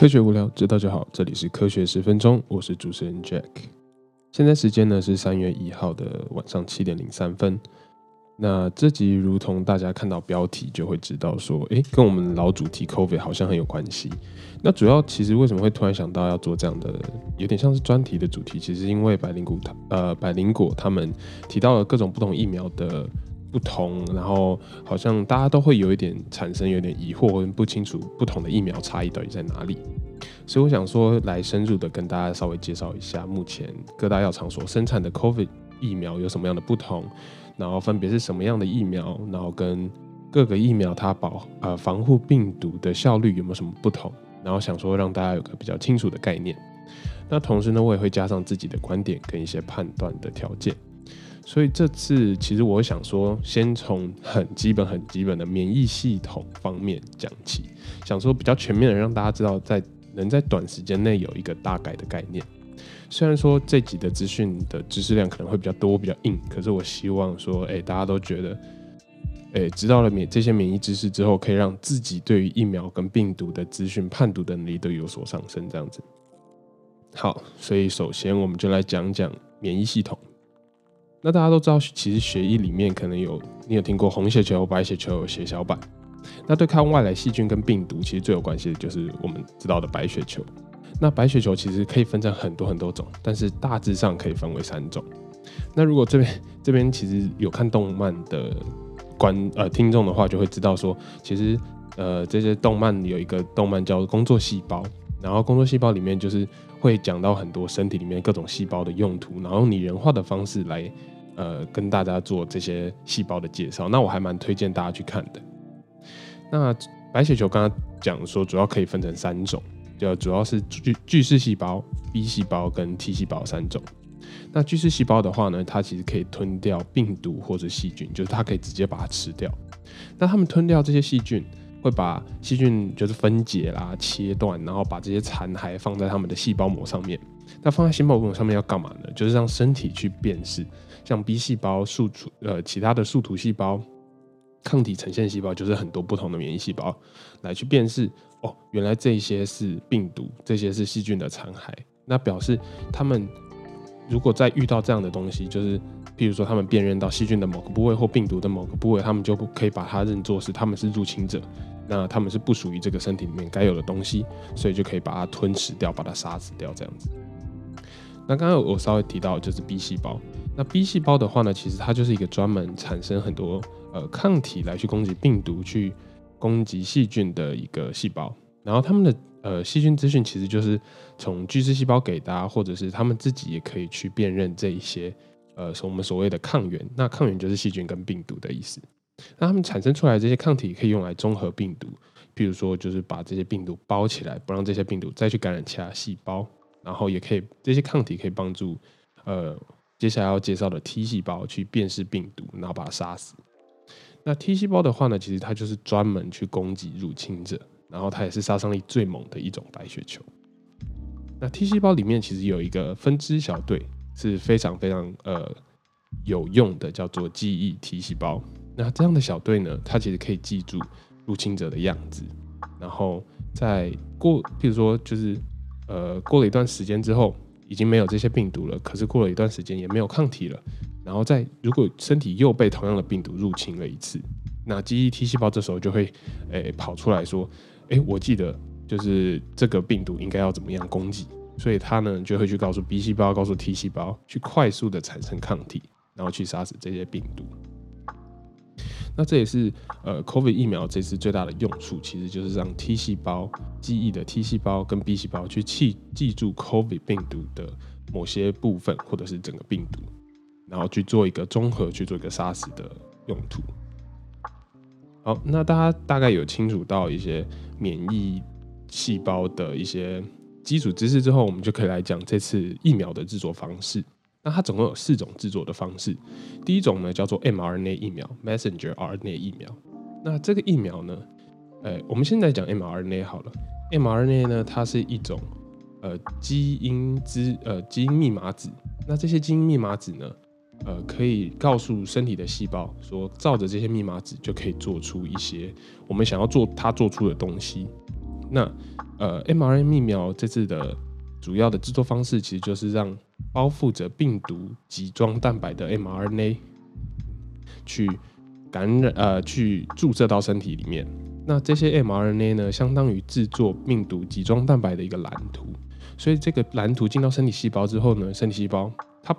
科学无聊，知道就好。这里是科学十分钟，我是主持人 Jack。现在时间呢是三月一号的晚上七点零三分。那这集如同大家看到标题就会知道说，诶，跟我们老主题 COVID 好像很有关系。那主要其实为什么会突然想到要做这样的，有点像是专题的主题，其实因为百灵果呃百灵果他们提到了各种不同疫苗的。不同，然后好像大家都会有一点产生有点疑惑，或不清楚不同的疫苗差异到底在哪里。所以我想说，来深入的跟大家稍微介绍一下，目前各大药厂所生产的 COVID 疫苗有什么样的不同，然后分别是什么样的疫苗，然后跟各个疫苗它保呃防护病毒的效率有没有什么不同，然后想说让大家有个比较清楚的概念。那同时呢，我也会加上自己的观点跟一些判断的条件。所以这次其实我想说，先从很基本、很基本的免疫系统方面讲起，想说比较全面的让大家知道，在能在短时间内有一个大概的概念。虽然说这集的资讯的知识量可能会比较多、比较硬，可是我希望说，哎，大家都觉得，哎，知道了免这些免疫知识之后，可以让自己对于疫苗跟病毒的资讯判读的能力都有所上升，这样子。好，所以首先我们就来讲讲免疫系统。那大家都知道，其实血液里面可能有，你有听过红血球、白血球、血小板。那对抗外来细菌跟病毒，其实最有关系的就是我们知道的白血球。那白血球其实可以分成很多很多种，但是大致上可以分为三种。那如果这边这边其实有看动漫的观呃听众的话，就会知道说，其实呃这些动漫有一个动漫叫工作细胞，然后工作细胞里面就是会讲到很多身体里面各种细胞的用途，然后拟人化的方式来。呃，跟大家做这些细胞的介绍，那我还蛮推荐大家去看的。那白血球刚刚讲说，主要可以分成三种，就主要是巨巨噬细胞、B 细胞跟 T 细胞三种。那巨噬细胞的话呢，它其实可以吞掉病毒或者细菌，就是它可以直接把它吃掉。那它们吞掉这些细菌，会把细菌就是分解啦、切断，然后把这些残骸放在它们的细胞膜上面。那放在细胞膜上面要干嘛呢？就是让身体去辨识。像 B 细胞、树突呃其他的树突细胞、抗体呈现细胞，就是很多不同的免疫细胞来去辨识哦，原来这些是病毒，这些是细菌的残骸。那表示他们如果再遇到这样的东西，就是譬如说他们辨认到细菌的某个部位或病毒的某个部位，他们就可以把它认作是他们是入侵者，那他们是不属于这个身体里面该有的东西，所以就可以把它吞噬掉，把它杀死掉这样子。那刚刚我稍微提到就是 B 细胞。那 B 细胞的话呢，其实它就是一个专门产生很多呃抗体来去攻击病毒、去攻击细菌的一个细胞。然后他们的呃细菌资讯其实就是从巨噬细胞给的，或者是他们自己也可以去辨认这一些呃我们所谓的抗原。那抗原就是细菌跟病毒的意思。那他们产生出来这些抗体可以用来中和病毒，譬如说就是把这些病毒包起来，不让这些病毒再去感染其他细胞。然后也可以这些抗体可以帮助呃。接下来要介绍的 T 细胞去辨识病毒，然后把它杀死。那 T 细胞的话呢，其实它就是专门去攻击入侵者，然后它也是杀伤力最猛的一种白血球。那 T 细胞里面其实有一个分支小队是非常非常呃有用的，叫做记忆 T 细胞。那这样的小队呢，它其实可以记住入侵者的样子，然后在过，譬如说就是呃过了一段时间之后。已经没有这些病毒了，可是过了一段时间也没有抗体了。然后在如果身体又被同样的病毒入侵了一次，那记忆 T 细胞这时候就会诶跑出来说，诶，我记得就是这个病毒应该要怎么样攻击，所以它呢就会去告诉 B 细胞，告诉 T 细胞，去快速的产生抗体，然后去杀死这些病毒。那这也是呃，COVID 疫苗这次最大的用处，其实就是让 T 细胞记忆的 T 细胞跟 B 细胞去记记住 COVID 病毒的某些部分，或者是整个病毒，然后去做一个综合，去做一个杀死的用途。好，那大家大概有清楚到一些免疫细胞的一些基础知识之后，我们就可以来讲这次疫苗的制作方式。那它总共有四种制作的方式。第一种呢叫做 mRNA 疫苗 （messenger RNA 疫苗）。那这个疫苗呢，呃，我们现在讲 mRNA 好了。mRNA 呢，它是一种呃基因之呃基因密码子。那这些基因密码子呢，呃，可以告诉身体的细胞说，照着这些密码子就可以做出一些我们想要做它做出的东西。那呃，mRNA 疫苗这次的主要的制作方式，其实就是让包覆着病毒集装蛋白的 mRNA 去感染呃去注射到身体里面。那这些 mRNA 呢，相当于制作病毒集装蛋白的一个蓝图。所以这个蓝图进到身体细胞之后呢，身体细胞它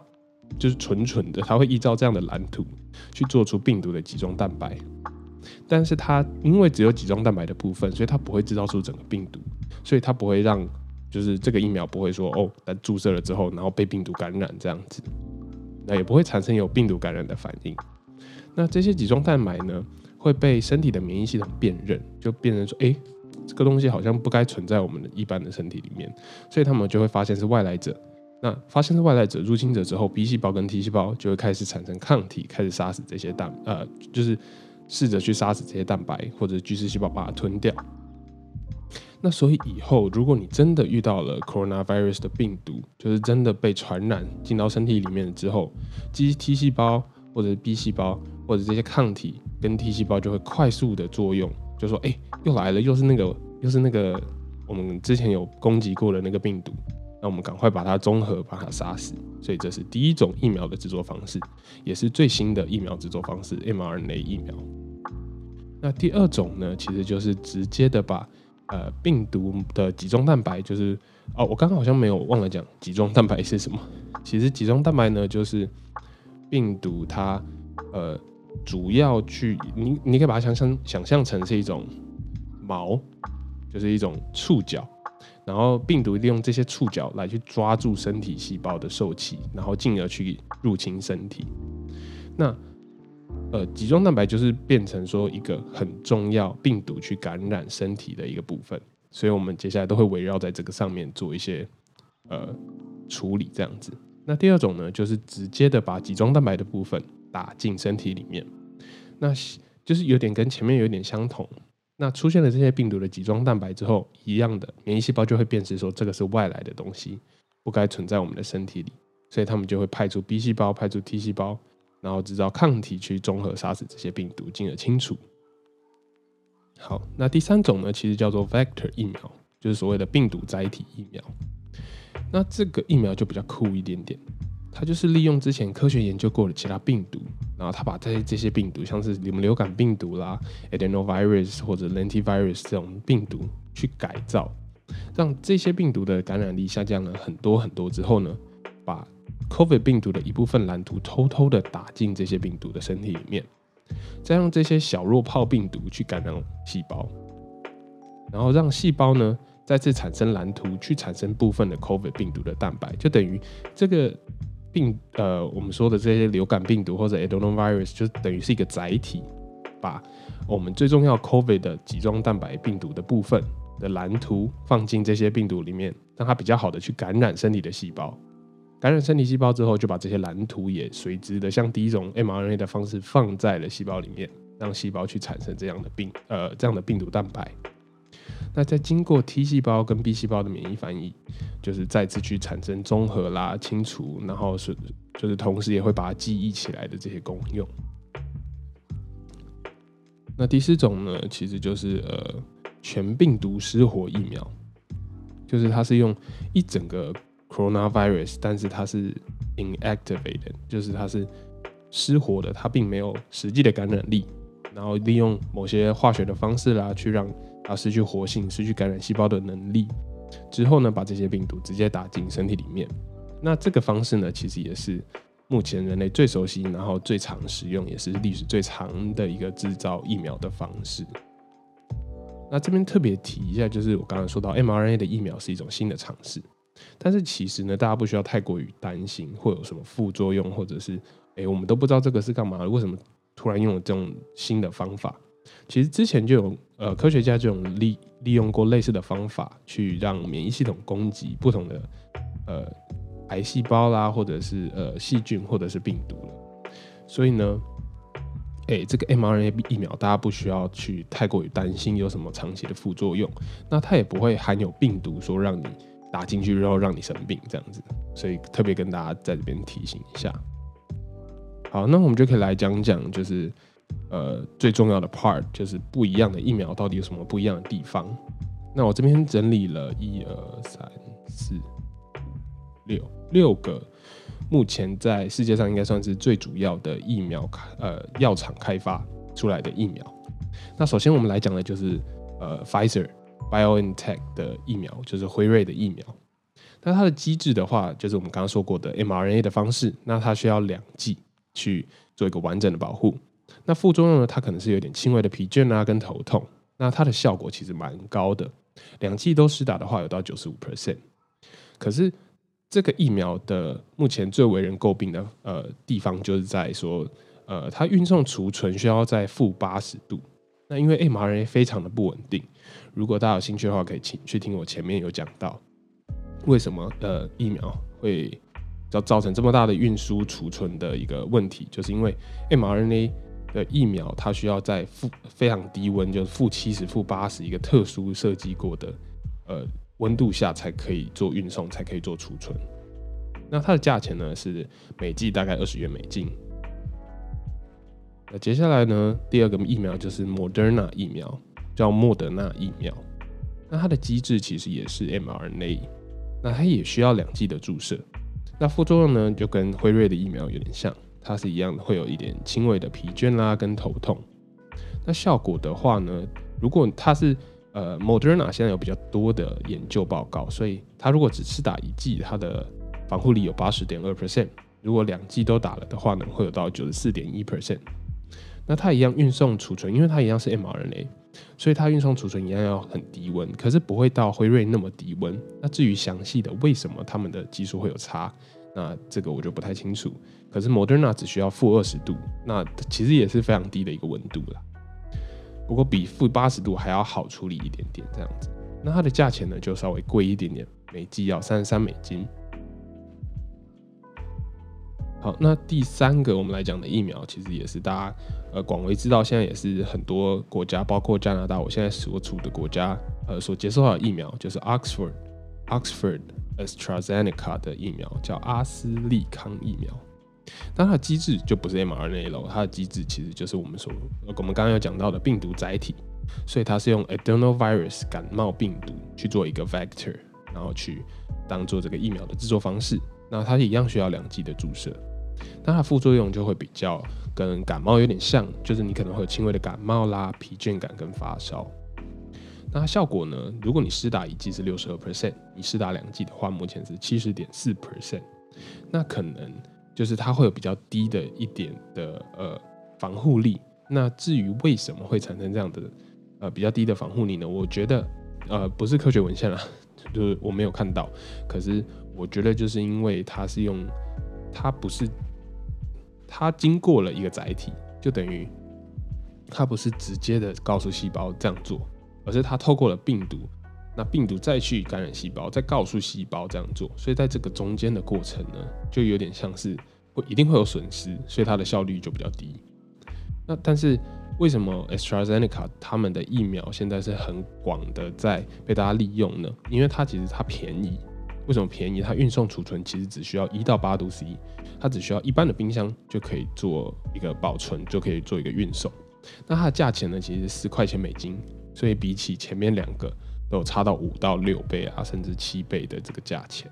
就是纯纯的，它会依照这样的蓝图去做出病毒的集装蛋白。但是它因为只有集装蛋白的部分，所以它不会制造出整个病毒，所以它不会让就是这个疫苗不会说哦，它注射了之后，然后被病毒感染这样子，那也不会产生有病毒感染的反应。那这些集装蛋白呢？会被身体的免疫系统辨认，就辨认说，哎，这个东西好像不该存在我们的一般的身体里面，所以他们就会发现是外来者。那发现是外来者入侵者之后，B 细胞跟 T 细胞就会开始产生抗体，开始杀死这些蛋，呃，就是试着去杀死这些蛋白，或者巨噬细胞把它吞掉。那所以以后，如果你真的遇到了 coronavirus 的病毒，就是真的被传染进到身体里面之后，G T 细胞或者 B 细胞或者这些抗体。跟 T 细胞就会快速的作用，就说哎，又来了，又是那个，又是那个我们之前有攻击过的那个病毒，那我们赶快把它综合，把它杀死。所以这是第一种疫苗的制作方式，也是最新的疫苗制作方式 mRNA 疫苗。那第二种呢，其实就是直接的把呃病毒的集中蛋白，就是哦，我刚刚好像没有忘了讲集中蛋白是什么。其实集中蛋白呢，就是病毒它呃。主要去你，你可以把它想象想象成是一种毛，就是一种触角，然后病毒利用这些触角来去抓住身体细胞的受气，然后进而去入侵身体。那呃，集中蛋白就是变成说一个很重要病毒去感染身体的一个部分，所以我们接下来都会围绕在这个上面做一些呃处理，这样子。那第二种呢，就是直接的把集中蛋白的部分。打进身体里面，那就是有点跟前面有点相同。那出现了这些病毒的集装蛋白之后，一样的免疫细胞就会辨识说这个是外来的东西，不该存在我们的身体里，所以他们就会派出 B 细胞、派出 T 细胞，然后制造抗体去综合杀死这些病毒，进而清除。好，那第三种呢，其实叫做 vector 疫苗，就是所谓的病毒载体疫苗。那这个疫苗就比较酷一点点。它就是利用之前科学研究过的其他病毒，然后他把这这些病毒，像是我们流感病毒啦、adenovirus 或者 lentivirus 这种病毒去改造，让这些病毒的感染力下降了很多很多之后呢，把 COVID 病毒的一部分蓝图偷偷的打进这些病毒的身体里面，再让这些小弱泡病毒去感染细胞，然后让细胞呢再次产生蓝图去产生部分的 COVID 病毒的蛋白，就等于这个。病呃，我们说的这些流感病毒或者 adenovirus 就等于是一个载体，把我们最重要 COVID 的集装蛋白病毒的部分的蓝图放进这些病毒里面，让它比较好的去感染身体的细胞。感染身体细胞之后，就把这些蓝图也随之的像第一种 mRNA 的方式放在了细胞里面，让细胞去产生这样的病呃这样的病毒蛋白。那在经过 T 细胞跟 B 细胞的免疫反应，就是再次去产生综合啦、清除，然后是就是同时也会把它记忆起来的这些功用。那第四种呢，其实就是呃全病毒失活疫苗，就是它是用一整个 coronavirus，但是它是 inactivated，就是它是失活的，它并没有实际的感染力，然后利用某些化学的方式啦，去让它失去活性、失去感染细胞的能力之后呢，把这些病毒直接打进身体里面。那这个方式呢，其实也是目前人类最熟悉、然后最常使用，也是历史最长的一个制造疫苗的方式。那这边特别提一下，就是我刚刚说到 mRNA 的疫苗是一种新的尝试，但是其实呢，大家不需要太过于担心会有什么副作用，或者是哎，我们都不知道这个是干嘛，为什么突然用了这种新的方法？其实之前就有呃科学家就有利利用过类似的方法去让免疫系统攻击不同的呃癌细胞啦，或者是呃细菌或者是病毒了。所以呢，哎，这个 mRNA 疫苗大家不需要去太过于担心有什么长期的副作用，那它也不会含有病毒说让你打进去之后让你生病这样子。所以特别跟大家在这边提醒一下。好，那我们就可以来讲讲就是。呃，最重要的 part 就是不一样的疫苗到底有什么不一样的地方？那我这边整理了一二三四六六个，目前在世界上应该算是最主要的疫苗开呃药厂开发出来的疫苗。那首先我们来讲的就是呃 Pfizer BioNTech 的疫苗，就是辉瑞的疫苗。那它的机制的话，就是我们刚刚说过的 mRNA 的方式，那它需要两剂去做一个完整的保护。那副作用呢，它可能是有点轻微的疲倦啊，跟头痛。那它的效果其实蛮高的，两剂都施打的话有到九十五 percent。可是这个疫苗的目前最为人诟病的呃地方，就是在说呃它运送储存需要在负八十度。那因为 mRNA 非常的不稳定，如果大家有兴趣的话，可以请去听我前面有讲到。为什么呃疫苗会要造成这么大的运输储存的一个问题？就是因为 mRNA 的疫苗它需要在负非常低温，就是负七十、负八十一个特殊设计过的呃温度下才可以做运送，才可以做储存。那它的价钱呢是每剂大概二十元美金。那接下来呢，第二个疫苗就是 Moderna 疫苗，叫莫德纳疫苗。那它的机制其实也是 mRNA。那它也需要两剂的注射，那副作用呢就跟辉瑞的疫苗有点像，它是一样的，会有一点轻微的疲倦啦跟头痛。那效果的话呢，如果它是呃 Moderna 现在有比较多的研究报告，所以它如果只是打一剂，它的防护力有八十点二 percent，如果两剂都打了的话呢，会有到九十四点一 percent。那它一样运送储存，因为它一样是 mRNA。所以它运送储存一样要很低温，可是不会到辉瑞那么低温。那至于详细的为什么他们的技术会有差，那这个我就不太清楚。可是 Moderna 只需要负二十度，那其实也是非常低的一个温度了。不过比负八十度还要好处理一点点这样子。那它的价钱呢就稍微贵一点点，每剂要三十三美金。好，那第三个我们来讲的疫苗，其实也是大家呃广为知道，现在也是很多国家，包括加拿大，我现在所处的国家，呃所接受到的疫苗，就是 Oxford Oxford AstraZeneca 的疫苗，叫阿斯利康疫苗。但它的机制就不是 mRNA 了，它的机制其实就是我们所我们刚刚有讲到的病毒载体，所以它是用 adenovirus 感冒病毒去做一个 vector，然后去当做这个疫苗的制作方式。那它一样需要两剂的注射。那它副作用就会比较跟感冒有点像，就是你可能会有轻微的感冒啦、疲倦感跟发烧。那效果呢？如果你施打一剂是六十二 percent，你施打两剂的话，目前是七十点四 percent。那可能就是它会有比较低的一点的呃防护力。那至于为什么会产生这样的呃比较低的防护力呢？我觉得呃不是科学文献啦，就是我没有看到。可是我觉得就是因为它是用它不是。它经过了一个载体，就等于它不是直接的告诉细胞这样做，而是它透过了病毒，那病毒再去感染细胞，再告诉细胞这样做。所以在这个中间的过程呢，就有点像是会一定会有损失，所以它的效率就比较低。那但是为什么 AstraZeneca 他们的疫苗现在是很广的在被大家利用呢？因为它其实它便宜。为什么便宜？它运送储存其实只需要一到八度 C，它只需要一般的冰箱就可以做一个保存，就可以做一个运送。那它的价钱呢，其实四块钱美金，所以比起前面两个都有差到五到六倍啊，甚至七倍的这个价钱。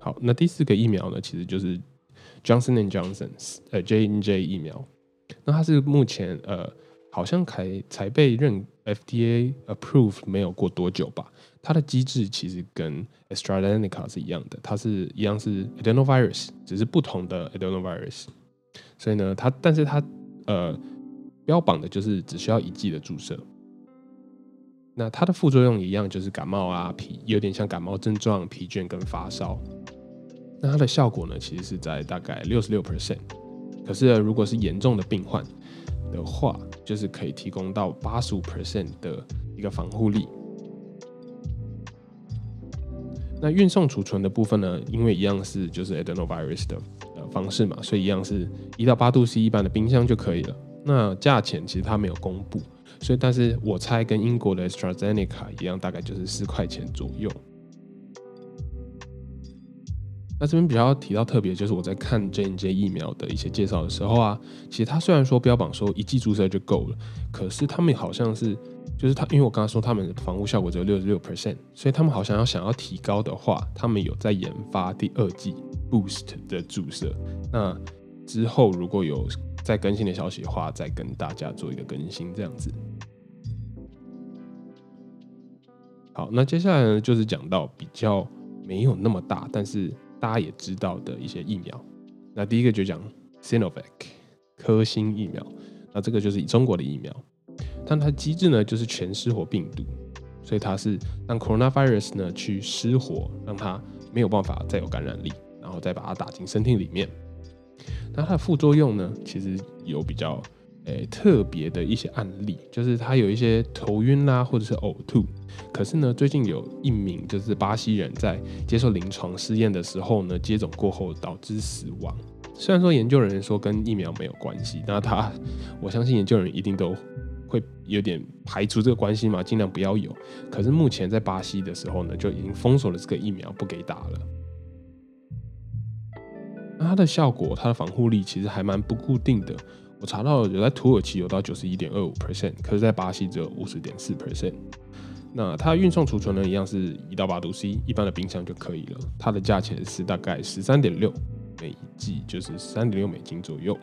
好，那第四个疫苗呢，其实就是 Johnson and Johnson 呃 J N J 疫苗，那它是目前呃。好像才才被认 FDA approve 没有过多久吧？它的机制其实跟 AstraZeneca 是一样的，它是一样是 adenovirus，只是不同的 adenovirus。所以呢，它但是它呃标榜的就是只需要一剂的注射。那它的副作用一样，就是感冒啊、疲，有点像感冒症状、疲倦跟发烧。那它的效果呢，其实是在大概六十六 percent。可是如果是严重的病患，的话，就是可以提供到八十五 percent 的一个防护力。那运送储存的部分呢？因为一样是就是 adenovirus 的方式嘛，所以一样是一到八度 C 一般的冰箱就可以了。那价钱其实它没有公布，所以但是我猜跟英国的 AstraZeneca 一样，大概就是四块钱左右。那这边比较提到特别，就是我在看 J N J 疫苗的一些介绍的时候啊，其实它虽然说标榜说一剂注射就够了，可是他们好像是，就是他，因为我刚刚说他们的防护效果只有六十六 percent，所以他们好像要想要提高的话，他们有在研发第二剂 boost 的注射。那之后如果有再更新的消息的话，再跟大家做一个更新，这样子。好，那接下来呢，就是讲到比较没有那么大，但是大家也知道的一些疫苗。那第一个就讲 Sinovac 科兴疫苗，那这个就是以中国的疫苗，但它机制呢就是全失活病毒，所以它是让 coronavirus 呢去失活，让它没有办法再有感染力，然后再把它打进身体里面。那它的副作用呢，其实有比较诶特别的一些案例，就是它有一些头晕啦，或者是呕吐。可是呢，最近有一名就是巴西人在接受临床试验的时候呢，接种过后导致死亡。虽然说研究人员说跟疫苗没有关系，那他我相信研究人员一定都会有点排除这个关系嘛，尽量不要有。可是目前在巴西的时候呢，就已经封锁了这个疫苗，不给打了。那它的效果，它的防护力其实还蛮不固定的。我查到有在土耳其有到九十一点二五 percent，可是在巴西只有五十点四 percent。那它运送储存呢，一样是一到八度 C，一般的冰箱就可以了。它的价钱是大概十三点六每剂，就是三点六美金左右。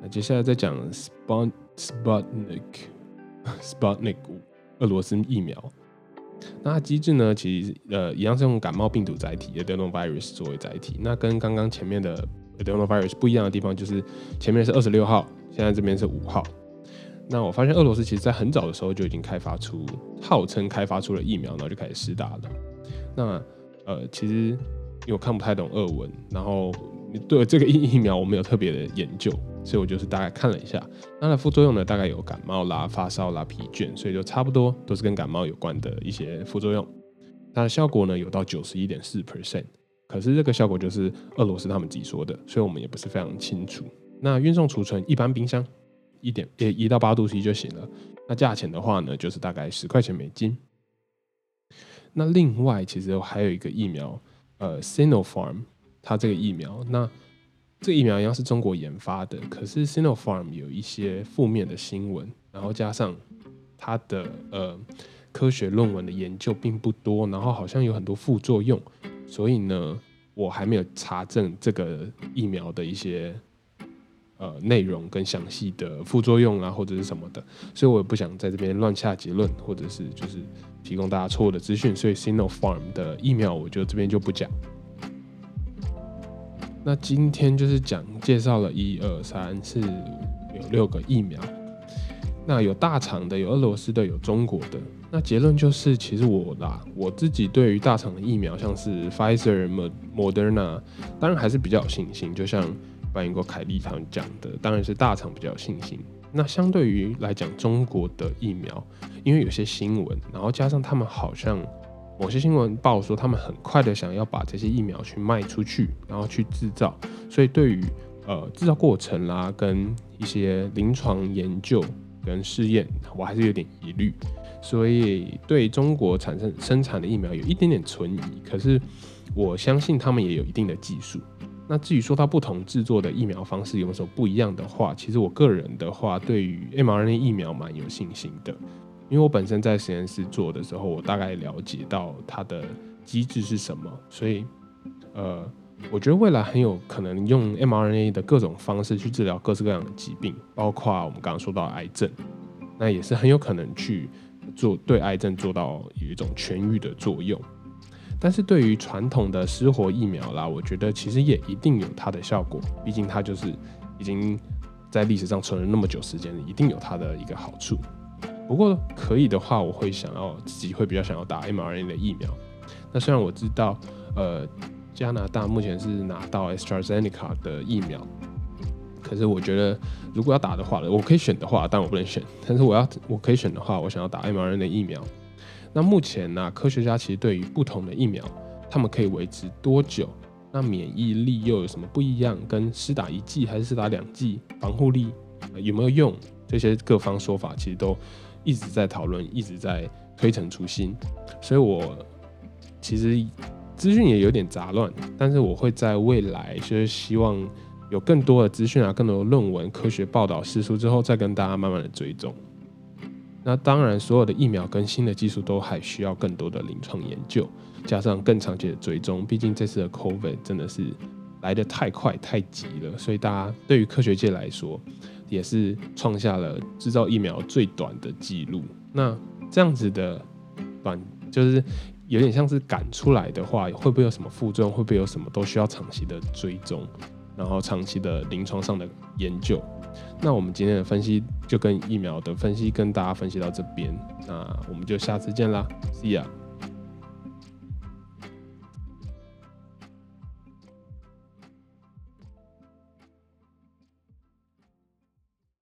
那接下来再讲 Sput Sputnik Sputnik 五俄罗斯疫苗。那机制呢，其实呃一样是用感冒病毒载体 adenovirus 作为载体。那跟刚刚前面的 adenovirus 不一样的地方，就是前面是二十六号，现在这边是五号。那我发现俄罗斯其实在很早的时候就已经开发出，号称开发出了疫苗，然后就开始施打了。那呃，其实因为我看不太懂俄文，然后对这个疫疫苗我没有特别的研究，所以我就是大概看了一下。它的副作用呢，大概有感冒啦、发烧啦、疲倦，所以就差不多都是跟感冒有关的一些副作用。它的效果呢有到九十一点四 percent，可是这个效果就是俄罗斯他们自己说的，所以我们也不是非常清楚。那运送储存一般冰箱。一点也一到八度 C 就行了。那价钱的话呢，就是大概十块钱美金。那另外其实还有一个疫苗，呃，Sinopharm，它这个疫苗，那这个疫苗一样是中国研发的，可是 Sinopharm 有一些负面的新闻，然后加上它的呃科学论文的研究并不多，然后好像有很多副作用，所以呢，我还没有查证这个疫苗的一些。呃，内容跟详细的副作用啊，或者是什么的，所以我也不想在这边乱下结论，或者是就是提供大家错误的资讯，所以 Sinopharm 的疫苗，我就这边就不讲。那今天就是讲介绍了一二三四有六个疫苗，那有大厂的，有俄罗斯的，有中国的。那结论就是，其实我啦，我自己对于大厂的疫苗，像是 Pfizer、Moderna，当然还是比较有信心，就像。反映过凯利他们讲的，当然是大厂比较有信心。那相对于来讲，中国的疫苗，因为有些新闻，然后加上他们好像某些新闻报说，他们很快的想要把这些疫苗去卖出去，然后去制造，所以对于呃制造过程啦，跟一些临床研究跟试验，我还是有点疑虑。所以对中国产生生产的疫苗有一点点存疑。可是我相信他们也有一定的技术。那至于说它不同制作的疫苗方式有什么不一样的话，其实我个人的话对于 mRNA 疫苗蛮有信心的，因为我本身在实验室做的时候，我大概了解到它的机制是什么，所以呃，我觉得未来很有可能用 mRNA 的各种方式去治疗各式各样的疾病，包括我们刚刚说到癌症，那也是很有可能去做对癌症做到有一种痊愈的作用。但是对于传统的失活疫苗啦，我觉得其实也一定有它的效果，毕竟它就是已经在历史上存了那么久时间，一定有它的一个好处。不过可以的话，我会想要自己会比较想要打 mRNA 的疫苗。那虽然我知道，呃，加拿大目前是拿到 AstraZeneca 的疫苗，可是我觉得如果要打的话，我可以选的话，但我不能选。但是我要我可以选的话，我想要打 mRNA 的疫苗。那目前呢，科学家其实对于不同的疫苗，他们可以维持多久？那免疫力又有什么不一样？跟施打一剂还是施打两剂，防护力有没有用？这些各方说法其实都一直在讨论，一直在推陈出新。所以我其实资讯也有点杂乱，但是我会在未来就是希望有更多的资讯啊，更多的论文、科学报道释出之后，再跟大家慢慢的追踪。那当然，所有的疫苗跟新的技术都还需要更多的临床研究，加上更长期的追踪。毕竟这次的 COVID 真的是来得太快太急了，所以大家对于科学界来说，也是创下了制造疫苗最短的记录。那这样子的短，就是有点像是赶出来的话，会不会有什么副作用？会不会有什么都需要长期的追踪，然后长期的临床上的研究？那我们今天的分析就跟疫苗的分析跟大家分析到这边，那我们就下次见啦，See ya。